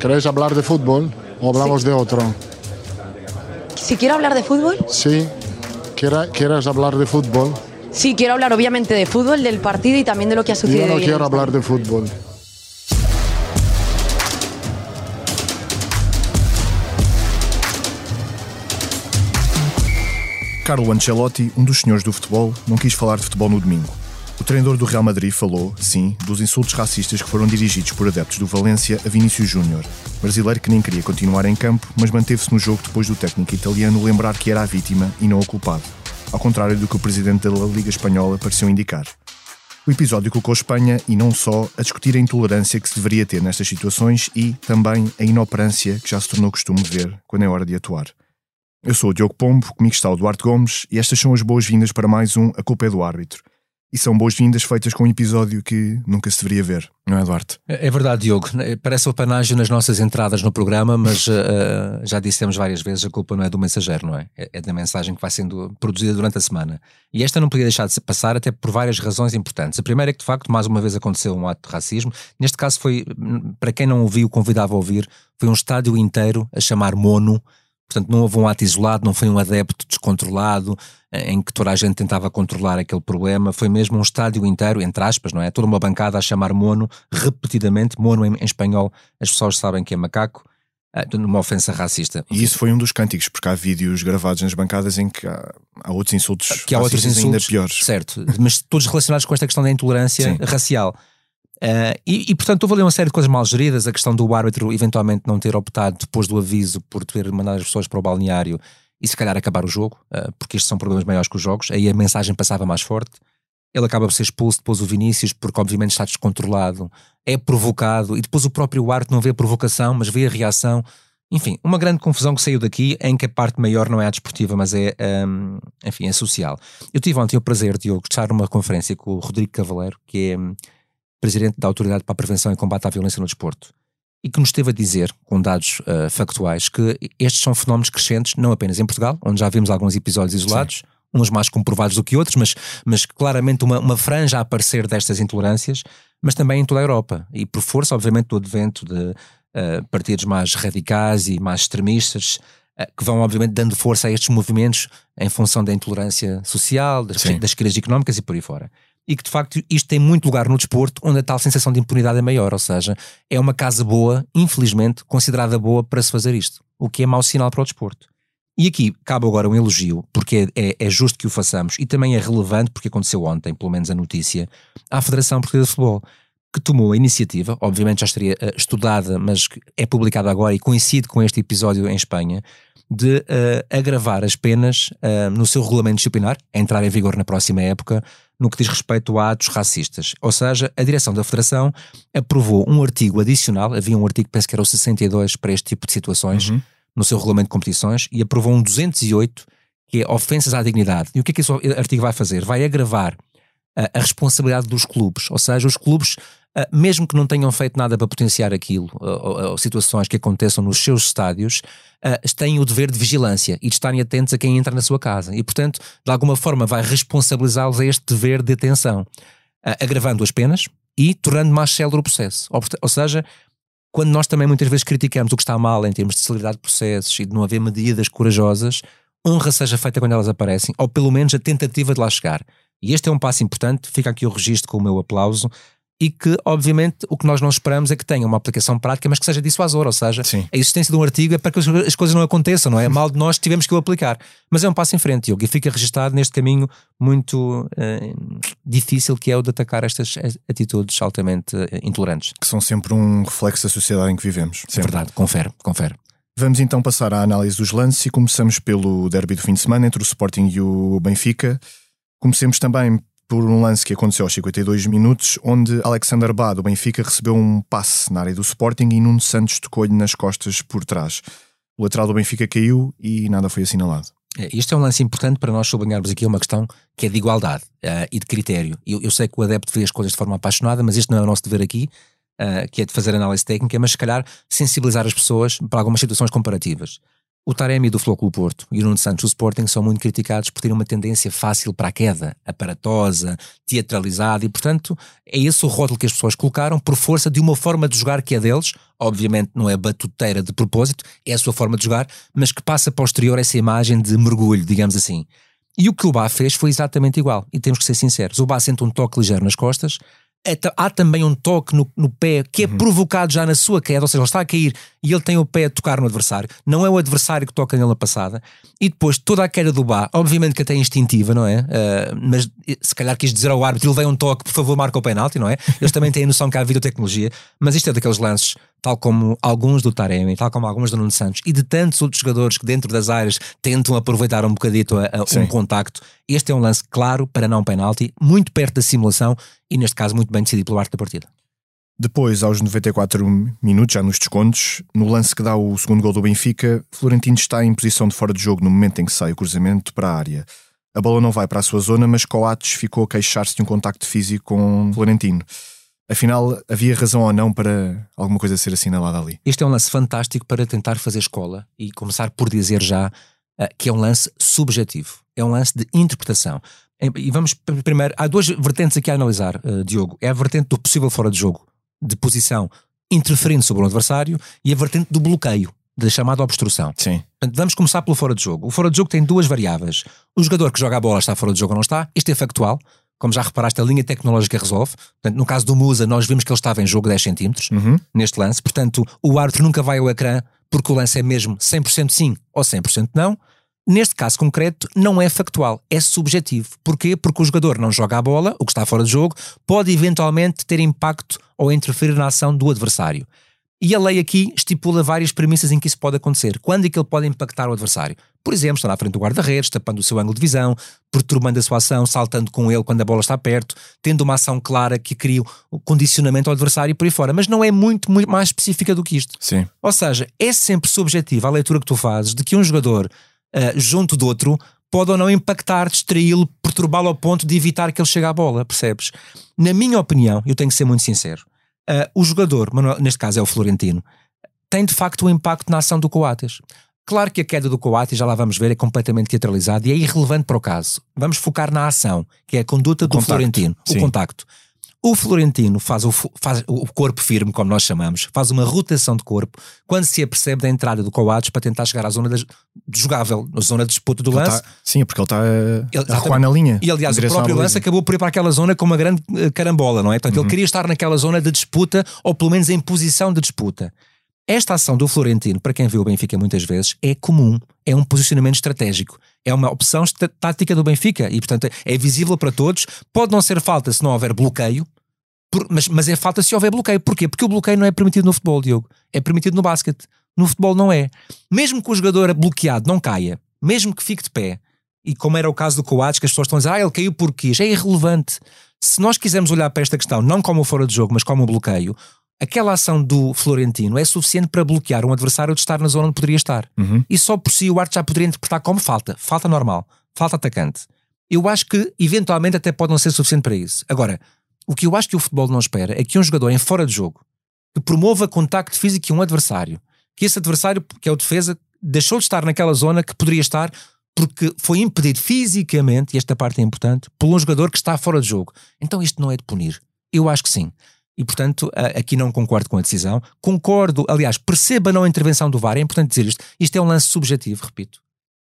¿Queréis hablar de fútbol o hablamos de otro? Si quiero hablar de fútbol, Sí. ¿Quiera- ¿Quieres hablar de fútbol? sí, quiero hablar obviamente de fútbol, del partido y también de lo que ha sucedido. Yo no quiero hablar de fútbol. Carlo Ancelotti, um dos senhores do futebol, não quis falar de futebol no domingo. O treinador do Real Madrid falou, sim, dos insultos racistas que foram dirigidos por adeptos do Valência a Vinícius Júnior, brasileiro que nem queria continuar em campo, mas manteve-se no jogo depois do técnico italiano lembrar que era a vítima e não o culpado, ao contrário do que o presidente da Liga Espanhola pareceu indicar. O episódio colocou Espanha, e não só, a discutir a intolerância que se deveria ter nestas situações e, também, a inoperância que já se tornou costume ver quando é hora de atuar. Eu sou o Diogo Pombo, comigo está o Duarte Gomes e estas são as boas-vindas para mais um A Culpa é do Árbitro. E são boas-vindas feitas com um episódio que nunca se deveria ver, não é, Duarte? É verdade, Diogo. Parece o panágio nas nossas entradas no programa, mas uh, já dissemos várias vezes, a culpa não é do mensageiro, não é? É da mensagem que vai sendo produzida durante a semana. E esta não podia deixar de passar até por várias razões importantes. A primeira é que, de facto, mais uma vez aconteceu um ato de racismo. Neste caso foi, para quem não ouviu, convidava a ouvir, foi um estádio inteiro a chamar mono. Portanto, não houve um ato isolado, não foi um adepto descontrolado, em que toda a gente tentava controlar aquele problema. Foi mesmo um estádio inteiro, entre aspas, não é? Toda uma bancada a chamar mono repetidamente. Mono em, em espanhol, as pessoas sabem que é macaco, numa ofensa racista. E isso foi um dos cânticos, porque há vídeos gravados nas bancadas em que há, há outros insultos que há outros insultos ainda piores. Certo, mas todos relacionados com esta questão da intolerância Sim. racial. Uh, e, e, portanto, houve ali uma série de coisas mal geridas. A questão do árbitro eventualmente não ter optado depois do aviso por ter mandado as pessoas para o balneário e se calhar acabar o jogo, uh, porque estes são problemas maiores que os jogos. Aí a mensagem passava mais forte. Ele acaba por ser expulso, depois o Vinícius, porque obviamente está descontrolado, é provocado e depois o próprio árbitro não vê a provocação, mas vê a reação. Enfim, uma grande confusão que saiu daqui, em que a parte maior não é a desportiva, mas é, um, enfim, é social. Eu tive ontem o prazer, Diogo, de estar numa conferência com o Rodrigo Cavaleiro, que é presidente da Autoridade para a Prevenção e Combate à Violência no Desporto, e que nos esteve a dizer, com dados uh, factuais, que estes são fenómenos crescentes, não apenas em Portugal, onde já vimos alguns episódios isolados, Sim. uns mais comprovados do que outros, mas, mas claramente uma, uma franja a aparecer destas intolerâncias, mas também em toda a Europa, e por força, obviamente, do advento de uh, partidos mais radicais e mais extremistas, uh, que vão, obviamente, dando força a estes movimentos em função da intolerância social, das, das crises económicas e por aí fora e que de facto isto tem muito lugar no desporto, onde a tal sensação de impunidade é maior, ou seja, é uma casa boa, infelizmente, considerada boa para se fazer isto, o que é mau sinal para o desporto. E aqui cabe agora um elogio, porque é, é, justo que o façamos, e também é relevante, porque aconteceu ontem, pelo menos a notícia, à Federação Portuguesa de Futebol, que tomou a iniciativa, obviamente já estaria uh, estudada, mas é publicada agora e coincide com este episódio em Espanha, de uh, agravar as penas uh, no seu regulamento disciplinar, a entrar em vigor na próxima época, no que diz respeito a atos racistas. Ou seja, a direção da Federação aprovou um artigo adicional, havia um artigo, penso que era o 62, para este tipo de situações, uhum. no seu regulamento de competições, e aprovou um 208, que é ofensas à dignidade. E o que é que esse artigo vai fazer? Vai agravar uh, a responsabilidade dos clubes, ou seja, os clubes mesmo que não tenham feito nada para potenciar aquilo, ou, ou, situações que aconteçam nos seus estádios, uh, têm o dever de vigilância e de estarem atentos a quem entra na sua casa. E, portanto, de alguma forma vai responsabilizá-los a este dever de atenção, uh, agravando as penas e tornando mais célere o processo. Ou, ou, seja, quando nós também muitas vezes criticamos o que está mal em termos de celeridade de processos e de não haver medidas corajosas, honra seja feita quando elas aparecem, ou pelo menos a tentativa de lá chegar. E este é um passo importante, fica aqui o registro com o meu aplauso, e que, obviamente, o que nós não esperamos é que tenha uma aplicação prática, mas que seja dissuasora, ou seja, Sim. a existência de um artigo é para que as coisas não aconteçam, não é? Mal de nós tivemos que o aplicar. Mas é um passo em frente, Diogo, e fica registado neste caminho muito uh, difícil que é o de atacar estas atitudes altamente uh, intolerantes. Que são sempre um reflexo da sociedade em que vivemos. É verdade, confere, confere. Vamos então passar à análise dos lances e começamos pelo derby do fim de semana entre o Sporting e o Benfica. Comecemos também por um lance que aconteceu aos 52 minutos, onde Alexander Bá, do Benfica, recebeu um passe na área do Sporting e Nuno Santos tocou-lhe nas costas por trás. O lateral do Benfica caiu e nada foi assinalado. Este é um lance importante para nós sublinharmos aqui uma questão que é de igualdade uh, e de critério. Eu, eu, sei que o adepto vê as coisas de forma apaixonada, mas este não é o nosso dever aqui, uh, que é de fazer análise técnica, mas se calhar sensibilizar as pessoas para algumas situações comparativas. O Taremi do Flóculo Porto e o Nuno Santos do Sporting são muito criticados por terem uma tendência fácil para a queda, aparatosa, teatralizada e, portanto, é esse o rótulo que as pessoas colocaram por força de uma forma de jogar que é deles, obviamente não é batuteira de propósito, é a sua forma de jogar, mas que passa posterior essa imagem de mergulho, digamos assim. E o que o Bá fez foi exatamente igual, e temos que ser sinceros. O Bá sente um toque ligeiro nas costas, há também um toque no, no pé que é uhum. provocado já na sua queda, ou seja, ele está a cair e ele tem o pé a tocar no adversário, não é o adversário que toca nele na passada, e depois toda a queda do Bá, obviamente que até é instintiva, não é? Uh, mas se calhar quis dizer ao árbitro, ele veio um toque, por favor, marca o penalti, não é? Eles também têm a noção que há videotecnologia, mas isto é daqueles lances tal como alguns do Taremi, tal como alguns do Nuno Santos e de tantos outros jogadores que dentro das áreas tentam aproveitar um bocadito a, a um contacto, este é um lance claro para não penalti, muito perto da simulação e neste caso muito bem decidido pelo arte da partida. Depois, aos 94 minutos, já nos descontos, no lance que dá o segundo gol do Benfica, Florentino está em posição de fora de jogo no momento em que sai o cruzamento para a área. A bola não vai para a sua zona, mas Coates ficou a queixar-se de um contacto físico com Florentino. Afinal, havia razão ou não para alguma coisa ser assinalada ali? Este é um lance fantástico para tentar fazer escola e começar por dizer já uh, que é um lance subjetivo. É um lance de interpretação. E vamos primeiro, há duas vertentes aqui a analisar, uh, Diogo. É a vertente do possível fora de jogo, de posição, interferindo sobre o adversário, e a vertente do bloqueio, da chamada obstrução. Sim. Portanto, vamos começar pelo fora de jogo. O fora de jogo tem duas variáveis. O jogador que joga a bola está fora de jogo ou não está. Isto é factual como já reparaste, a linha tecnológica resolve. Portanto, no caso do Musa, nós vimos que ele estava em jogo 10 centímetros uhum. neste lance. Portanto, o árbitro nunca vai ao ecrã porque o lance é mesmo 100% sim ou 100% não. Neste caso concreto, não é factual, é subjetivo. Porquê? Porque o jogador não joga a bola, o que está fora de jogo, pode eventualmente ter impacto ou interferir na ação do adversário. E a lei aqui estipula várias premissas em que isso pode acontecer. Quando é que ele pode impactar o adversário? Por exemplo, está na frente do guarda-redes, tapando o seu ângulo de visão, perturbando a sua ação, saltando com ele quando a bola está perto, tendo uma ação clara que cria o condicionamento ao adversário e por aí fora. Mas não é muito, muito mais específica do que isto. Sim. Ou seja, é sempre subjetiva a leitura que tu fazes de que um jogador, uh, junto do outro, pode ou não impactar, distraí-lo, perturbá-lo ao ponto de evitar que ele chegue à bola, percebes? Na minha opinião, eu tenho que ser muito sincero, uh, o jogador, neste caso é o Florentino, tem de facto um impacto na ação do Coates. Claro que a queda do Coates, já lá vamos ver, é completamente teatralizada e é irrelevante para o caso. Vamos focar na ação, que é a conduta do Florentino, Sim. o contacto. O Florentino faz o, faz o corpo firme, como nós chamamos, faz uma rotação de corpo quando se apercebe da entrada do Coates para tentar chegar à zona de, de jogável, na zona de disputa do ele lance. Tá, sim, porque ele está a, a recuar na linha. E aliás, o próprio lance acabou por ir para aquela zona com uma grande eh, carambola, não é? Portanto, uhum. ele queria estar naquela zona de disputa, ou pelo menos em posição de disputa. Esta ação do Florentino, para quem viu o Benfica muitas vezes, é comum, é um posicionamento estratégico, é uma opção tática do Benfica e, portanto, é visível para todos. Pode não ser falta se não houver bloqueio, por, mas, mas é falta se houver bloqueio. Porquê? Porque o bloqueio não é permitido no futebol, Diogo. É permitido no basquete. No futebol não é. Mesmo que o jogador bloqueado não caia, mesmo que fique de pé, e como era o caso do Coates, que as pessoas estão a dizer, ah, ele caiu porque é irrelevante. Se nós quisermos olhar para esta questão, não como fora de jogo, mas como bloqueio, aquela ação do Florentino é suficiente para bloquear um adversário de estar na zona onde poderia estar. Uhum. E só por si o Arte já poderia interpretar como falta. Falta normal. Falta atacante. Eu acho que, eventualmente, até pode não ser suficiente para isso. Agora, o que eu acho que o futebol não espera é que um jogador em fora de jogo que promova contacto físico com um adversário, que esse adversário, que é o defesa, deixou de estar naquela zona que poderia estar porque foi impedido fisicamente, e esta parte é importante, por um jogador que está fora de jogo. Então isto não é de punir. Eu acho que sim. E, portanto, aqui não concordo com a decisão. Concordo, aliás, perceba não a intervenção do VAR, é importante dizer isto. Isto é um lance subjetivo, repito.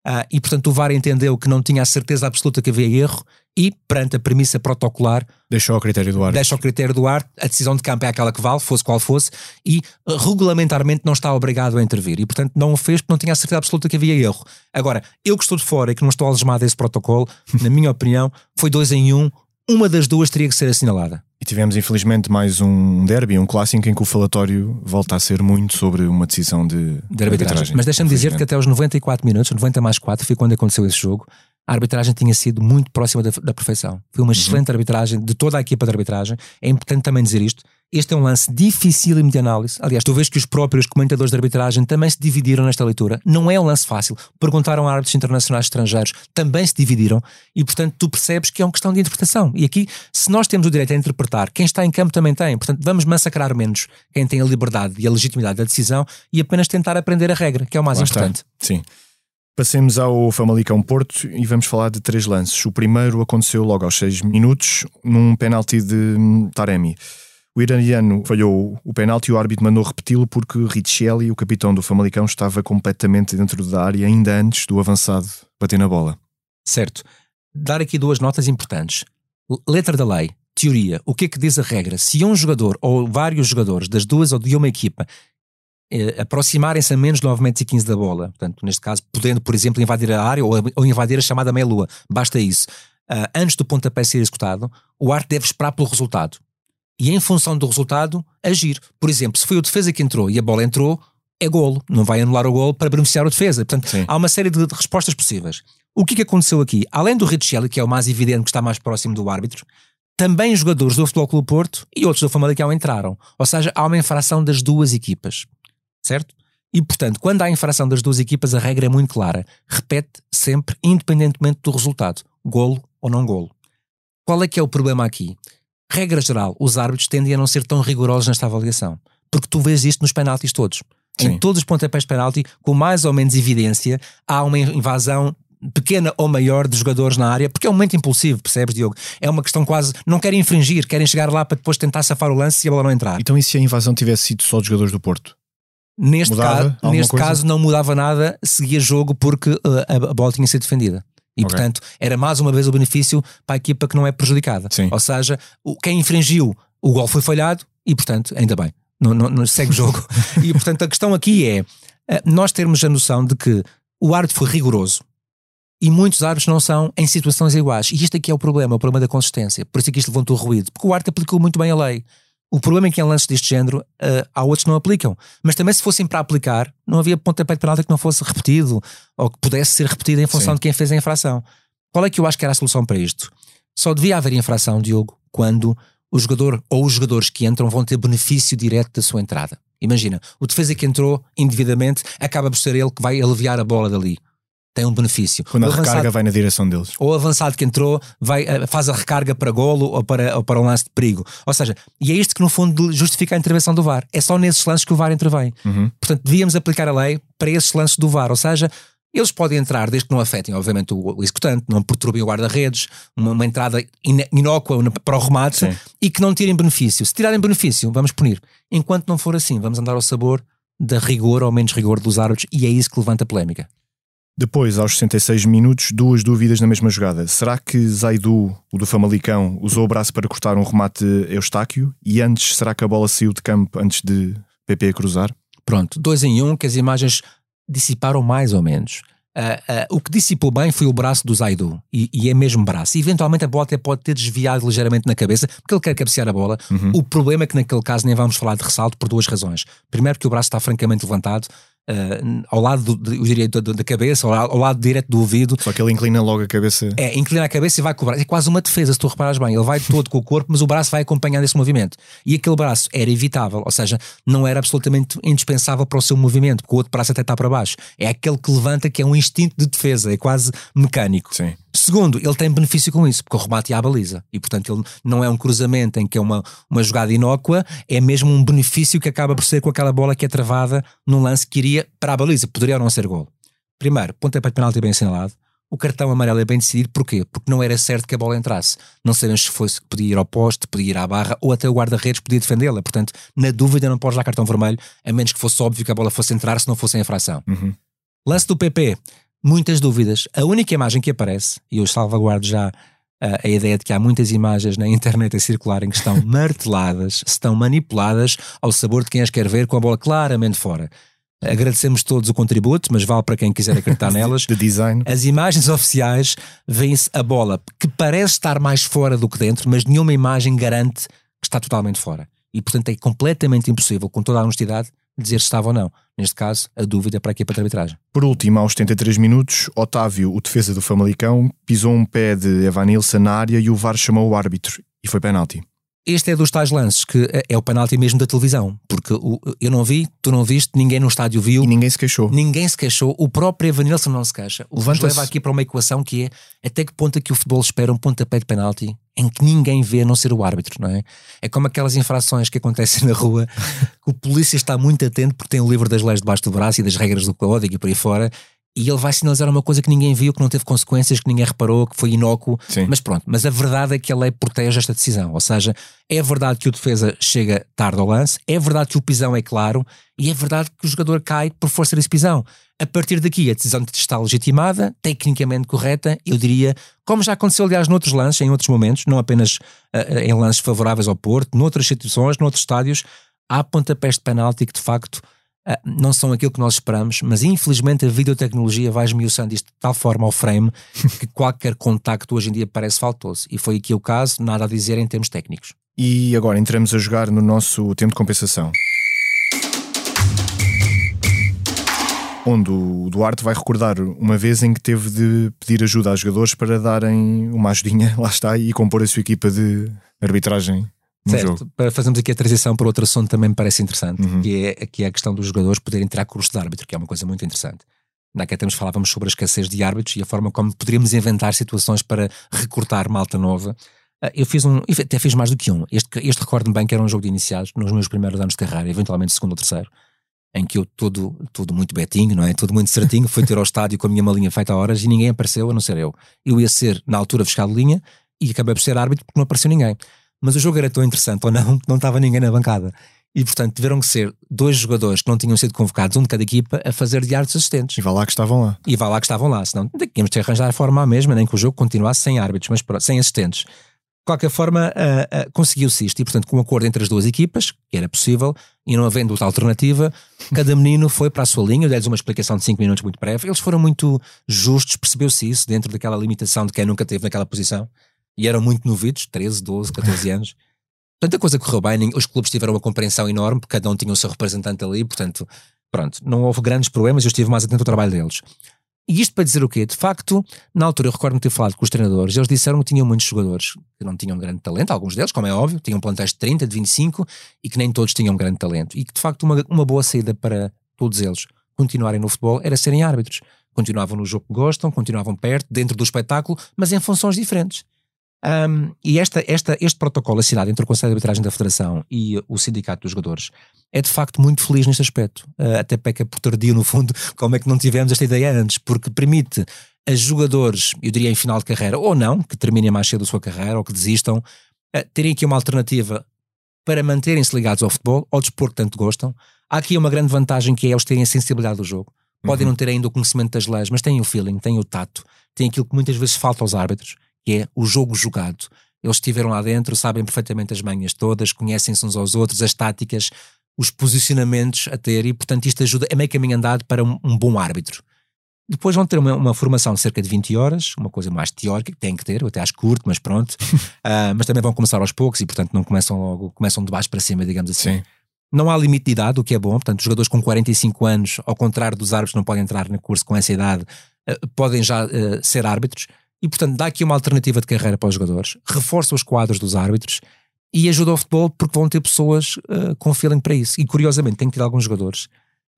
Uh, e, portanto, o VAR entendeu que não tinha a certeza absoluta que havia erro e, perante a premissa protocolar, deixou ao critério do árbitro. Deixa ao critério do árbitro, a decisão de campo é aquela que vale, fosse qual fosse, e uh, regulamentarmente não está obrigado a intervir. E, portanto, não o fez porque não tinha a certeza absoluta que havia erro. Agora, eu que estou de fora e que não estou algemado a esse protocolo, na minha opinião, foi dois em um, uma das duas teria que ser assinalada. E tivemos infelizmente mais um derby, um clássico em que o falatório volta a ser muito sobre uma decisão de, de arbitragem. Mas deixa-me dizer que até os 94 minutos, 90 mais 4, foi quando aconteceu esse jogo, a arbitragem tinha sido muito próxima da, da perfeição. Foi uma uhum. excelente arbitragem de toda a equipa de arbitragem. É importante também dizer isto. Este é um lance difícil de análise. Aliás, tu vês que os próprios comentadores de arbitragem também se dividiram nesta leitura. Não é um lance fácil. Perguntaram a árbitros internacionais estrangeiros, também se dividiram e, portanto, tu percebes que é uma questão de interpretação. E aqui, se nós temos o direito a interpretar, quem está em campo também tem. Portanto, vamos massacrar menos quem tem a liberdade e a legitimidade da decisão e apenas tentar aprender a regra, que é o mais Lá importante. Está. Sim. Passemos ao Famalicão Porto e vamos falar de três lances. O primeiro aconteceu logo aos 6 minutos, num penalti de hum, Taremi. O iraniano falhou o penalti e o árbitro mandou repeti-lo porque Richelli, o capitão do Famalicão, estava completamente dentro da área ainda antes do avançado bater na bola. Certo. Dar aqui duas notas importantes. Letra da lei, teoria. O que é que diz a regra? Se um jogador ou vários jogadores das duas ou de uma equipa eh, aproximarem-se a menos de 9 metros e 15 da bola, portanto, neste caso, podendo, por exemplo, invadir a área ou, ou invadir a chamada meia-lua, basta isso. Uh, antes do pontapé ser executado, o árbitro deve esperar pelo resultado e em função do resultado agir. Por exemplo, se foi o defesa que entrou e a bola entrou, é golo, não vai anular o golo para beneficiar o defesa. Portanto, Sim. há uma série de, respostas possíveis. O que, que aconteceu aqui? Além do Richelli, que é o mais evidente, que está mais próximo do árbitro, também jogadores do Futebol Clube Porto e outros do Famalicão entraram. Ou seja, há uma infração das duas equipas. Certo? E, portanto, quando há infração das duas equipas, a regra é muito clara. Repete sempre, independentemente do resultado. Golo ou não golo. Qual é que é o problema aqui? Regra geral, os árbitros tendem a não ser tão rigorosos nesta avaliação. Porque tu vês isto nos penaltis todos. Sim. Em todos os pontapés de penalti, com mais ou menos evidência, há uma invasão pequena ou maior de jogadores na área, porque é um momento impulsivo, percebes, Diogo? É uma questão quase. Não querem infringir, querem chegar lá para depois tentar safar o lance e a bola não entrar. Então, e se a invasão tivesse sido só de jogadores do Porto? Neste, caso, neste caso, não mudava nada, seguia jogo porque uh, a bola tinha sido defendida. E, okay. portanto, era mais uma vez o benefício para a equipa que não é prejudicada. Sim. Ou seja, quem infringiu, o gol foi falhado e, portanto, ainda bem, não, não, não segue o jogo. e, portanto, a questão aqui é eh, nós termos a noção de que o árbitro foi rigoroso e muitos árbitros não são em situações iguais. E isto aqui é o problema, o problema da consistência. Por isso é que isto levantou ruído, porque o árbitro aplicou muito bem a lei. O problema é que em lances deste género uh, há outros que não aplicam. Mas também se fossem para aplicar, não havia pontapé de penalti que não fosse repetido ou que pudesse ser repetido em função Sim. de quem fez a infração. Qual é que eu acho que era a solução para isto? Só devia haver infração, Diogo, quando o jogador ou os jogadores que entram vão ter benefício direto da sua entrada. Imagina, o defesa que entrou indevidamente acaba por ser ele que vai aliviar a bola dali tem um benefício. Quando a avançado, recarga vai na direção deles. Ou o avançado que entrou vai, eh, faz a recarga para golo ou para, ou para um lance de perigo. Ou seja, e é isto que no fundo justifica a intervenção do VAR. É só nesses lances que o VAR intervém. Uhum. Portanto, devíamos aplicar a lei para esses lances do VAR. Ou seja, eles podem entrar desde que não afetem, obviamente, o, executante, não perturbem o guarda-redes, uma, uma, entrada inócua para o remate Sim. e que não tirem benefício. Se tirarem benefício, vamos punir. Enquanto não for assim, vamos andar ao sabor da rigor ou menos rigor dos árbitros e é isso que levanta a polémica. Depois, aos 66 minutos, duas dúvidas na mesma jogada. Será que Zaidu, o do Famalicão, usou o braço para cortar um remate Eustáquio? E antes, será que a bola saiu de campo antes de PP cruzar? Pronto, dois em um, que as imagens dissiparam mais ou menos. Uh, uh, o que dissipou bem foi o braço do Zaidu, e, e, é mesmo braço. E eventualmente a bola até pode ter desviado ligeiramente na cabeça, porque ele quer cabecear a bola. Uhum. O problema é que naquele caso nem vamos falar de ressalto por duas razões. Primeiro, porque o braço está francamente levantado, Uh, ao lado do, eu diria, da cabeça, ao, ao, lado direto do ouvido. Só que ele inclina logo a cabeça. É, inclina a cabeça e vai cobrar. É quase uma defesa, se tu reparares bem. Ele vai todo com o corpo, mas o braço vai acompanhando esse movimento. E aquele braço era evitável, ou seja, não era absolutamente indispensável para o seu movimento, porque o outro braço até está para baixo. É aquele que levanta, que é um instinto de defesa, é quase mecânico. Sim. Segundo, ele tem benefício com isso, porque o remate é à baliza. E, portanto, ele não é um cruzamento em que é uma, uma jogada inócua, é mesmo um benefício que acaba por ser com aquela bola que é travada num lance que iria para a baliza. Poderia ou não ser gol. Primeiro, pontapé de penalti bem assinalado. O cartão amarelo é bem decidido, porquê? Porque não era certo que a bola entrasse. Não sabemos se fosse que podia ir ao poste, podia ir à barra, ou até o guarda-redes podia defendê-la. Portanto, na dúvida, não podes dar cartão vermelho, a menos que fosse óbvio que a bola fosse entrar, se não fosse em infração. Uhum. Lance do PP muitas dúvidas. A única imagem que aparece, e eu salvaguardo já a, a ideia de que há muitas imagens na internet a circularem que estão marteladas, estão manipuladas ao sabor de quem as quer ver com a bola claramente fora. Agradecemos todos o contributo, mas vale para quem quiser acreditar nelas. De design. As imagens oficiais vêem-se a bola que parece estar mais fora do que dentro, mas nenhuma imagem garante que está totalmente fora. E portanto é completamente impossível, com toda a honestidade, dizer se estava ou não. Neste caso, a dúvida é para a equipa de arbitragem. Por último, aos 73 minutos, Otávio, o defesa do Famalicão, pisou um pé de Evanilson na área e o VAR chamou o árbitro e foi penalti. Este é dos tais lances que é- é o penalti mesmo da televisão, porque eu não vi, tu não viste, ninguém no estádio viu, E ninguém se queixou. ninguém se queixou, o próprio Evanilson não se queixa. O Levanta-se. leva aqui para uma equação que é até que ponto é que o futebol espera um pontapé de penalti em que ninguém vê a não ser o árbitro, não é? É como aquelas infrações que acontecem na rua, que o polícia está muito atento porque tem o livro das leis debaixo do braço e das regras do código e por aí fora, e ele vai sinalizar uma coisa que ninguém viu, que não teve consequências, que ninguém reparou, que foi inócuo. Sim. Mas pronto, mas a verdade é que a lei protege esta decisão. Ou seja, é verdade que o defesa chega tarde ao lance, é verdade que o pisão é claro e é verdade que o jogador cai por força desse pisão. A partir daqui, a decisão está legitimada, tecnicamente correta, eu diria, como já aconteceu, aliás, noutros lances, em outros momentos, não apenas ah, em lances favoráveis ao Porto, noutras situações, noutros estádios, há pontapés de penalti que de facto ah, não são aquilo que nós esperamos, mas infelizmente a videotecnologia vai esmiuçando isto de tal forma ao frame que qualquer contacto hoje em dia parece faltoso. E foi aqui o caso, nada a dizer em termos técnicos. E agora entramos a jogar no nosso tempo de compensação. Onde o Duarte vai recordar uma vez em que teve de pedir ajuda aos jogadores para darem uma ajudinha, lá está, e compor a sua equipa de arbitragem no certo, jogo. para fazermos aqui a transição para outro assunto também me parece interessante, Uhum. que, é, que é a questão dos jogadores poderem tirar curso de árbitro, que é uma coisa muito interessante. Na que temos falávamos sobre a escassez de árbitros e a forma como poderíamos inventar situações para recrutar malta nova. Ah, Eu fiz um, até fiz mais do que um. Este, este recordo-me bem que era um jogo de iniciados, nos meus primeiros anos de carreira, eventualmente segundo ou terceiro, em que eu, todo, todo muito betinho, não é? Tudo muito certinho, fui ter ao estádio com a minha malinha feita a horas e ninguém apareceu, a não ser eu. Eu ia ser, na altura, fiscal de linha e acabei por ser árbitro porque não apareceu ninguém. Mas o jogo era tão interessante ou não, que não estava ninguém na bancada. E, portanto, tiveram que ser dois jogadores que não tinham sido convocados, um de cada equipa, a fazer de árbitros assistentes. E vá lá que estavam lá. E vá lá que estavam lá, senão tínhamos de arranjar a forma à mesma, nem que o jogo continuasse sem árbitros, mas sem assistentes. Qualquer forma, ah, ah, conseguiu-se isto, e portanto, com um acordo entre as duas equipas, que era possível, e não havendo outra alternativa, cada menino foi para a sua linha, eu dei-lhes uma explicação de 5 minutos muito breve, eles foram muito justos, percebeu-se isso, dentro daquela limitação de quem nunca esteve naquela posição, e eram muito novitos, 13, 12, 14 anos. Portanto, a coisa correu bem, os clubes tiveram uma compreensão enorme, porque cada um tinha o seu representante ali, portanto, pronto, não houve grandes problemas, eu estive mais atento ao trabalho deles. E isto para dizer o quê? De facto, na altura eu recordo-me ter falado com os treinadores, eles disseram que tinham muitos jogadores que não tinham grande talento, alguns deles, como é óbvio, tinham plantéis de 30, de 25 e que nem todos tinham grande talento. E que de facto uma, uma boa saída para todos eles continuarem no futebol era serem árbitros. Continuavam no jogo que gostam, continuavam perto, dentro do espetáculo, mas em funções diferentes. Um, e esta, esta, este protocolo assinado entre o Conselho de Arbitragem da Federação e o Sindicato dos Jogadores é de facto muito feliz neste aspecto. Uh, até peca por tardio, no fundo, como é que não tivemos esta ideia antes, porque permite a jogadores, eu diria em final de carreira, ou não, que terminem mais cedo a sua carreira ou que desistam, uh, terem aqui uma alternativa para manterem-se ligados ao futebol, ao desporto que tanto gostam. Há aqui uma grande vantagem que é eles terem a sensibilidade do jogo. Podem não ter ainda o conhecimento das leis, mas têm o feeling, têm o tato, têm aquilo que muitas vezes falta aos árbitros, que é o jogo jogado. Eles estiveram lá dentro, sabem perfeitamente as manhas todas, conhecem-se uns aos outros, as táticas, os posicionamentos a ter, e portanto isto ajuda, é meio caminho andado para um, um bom árbitro. Depois vão ter uma, uma formação de cerca de 20 horas, uma coisa mais teórica, que têm que ter, eu até acho curto, mas pronto. Ah, mas também vão começar aos poucos e, portanto, não começam logo, começam de baixo para cima, digamos assim. Sim. Não há limite de idade, o que é bom. Portanto, os jogadores com 45 anos, ao contrário dos árbitros, não podem entrar no curso com essa idade, eh, podem já eh, ser árbitros. E, portanto, dá aqui uma alternativa de carreira para os jogadores, reforça os quadros dos árbitros e ajuda ao futebol porque vão ter pessoas eh, com feeling para isso. E, curiosamente, tenho tido alguns jogadores,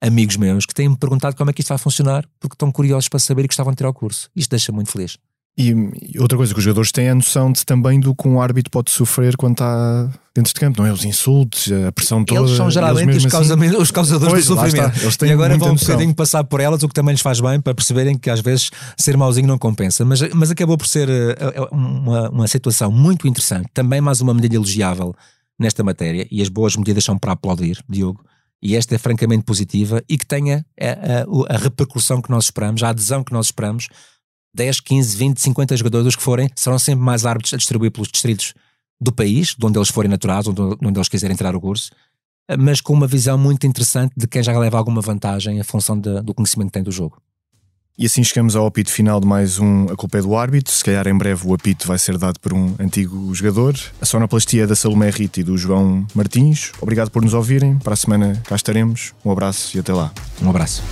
amigos meus, que têm-me perguntado como é que isto vai funcionar porque estão curiosos para saber e gostavam de ter ao curso. Isto deixa muito feliz. E, e outra coisa que os jogadores têm é a noção de, também do que um árbitro pode sofrer quando está dentro de campo, não é? Os insultos, a pressão toda. Eles são geralmente mesmo os, causamen- os causadores Pois, do sofrimento. Eles têm E agora vão um bocadinho passar por elas, o que também lhes faz bem para perceberem que às vezes ser mauzinho não compensa. Mas, mas acabou por ser eh, eh, uma, uma situação muito interessante. Também mais uma medida elogiável nesta matéria. E as boas medidas são para aplaudir, Diogo. E esta é francamente positiva e que tenha a, a- o- a repercussão que nós esperamos, a adesão que nós esperamos. 10, 15, 20, 50 jogadores os que forem, serão sempre mais árbitros a distribuir pelos distritos do país, de onde eles forem naturais, onde, onde eles quiserem tirar o curso, mas com uma visão muito interessante de quem já leva alguma vantagem em função de- do conhecimento que tem do jogo. E assim chegamos ao apito final de mais um A Culpa é do Árbitro. Se calhar em breve o apito vai ser dado por um antigo jogador. A sonoplastia da Salomé Rita e do João Martins. Obrigado por nos ouvirem. Para a semana cá estaremos. Um abraço e até lá. Um abraço.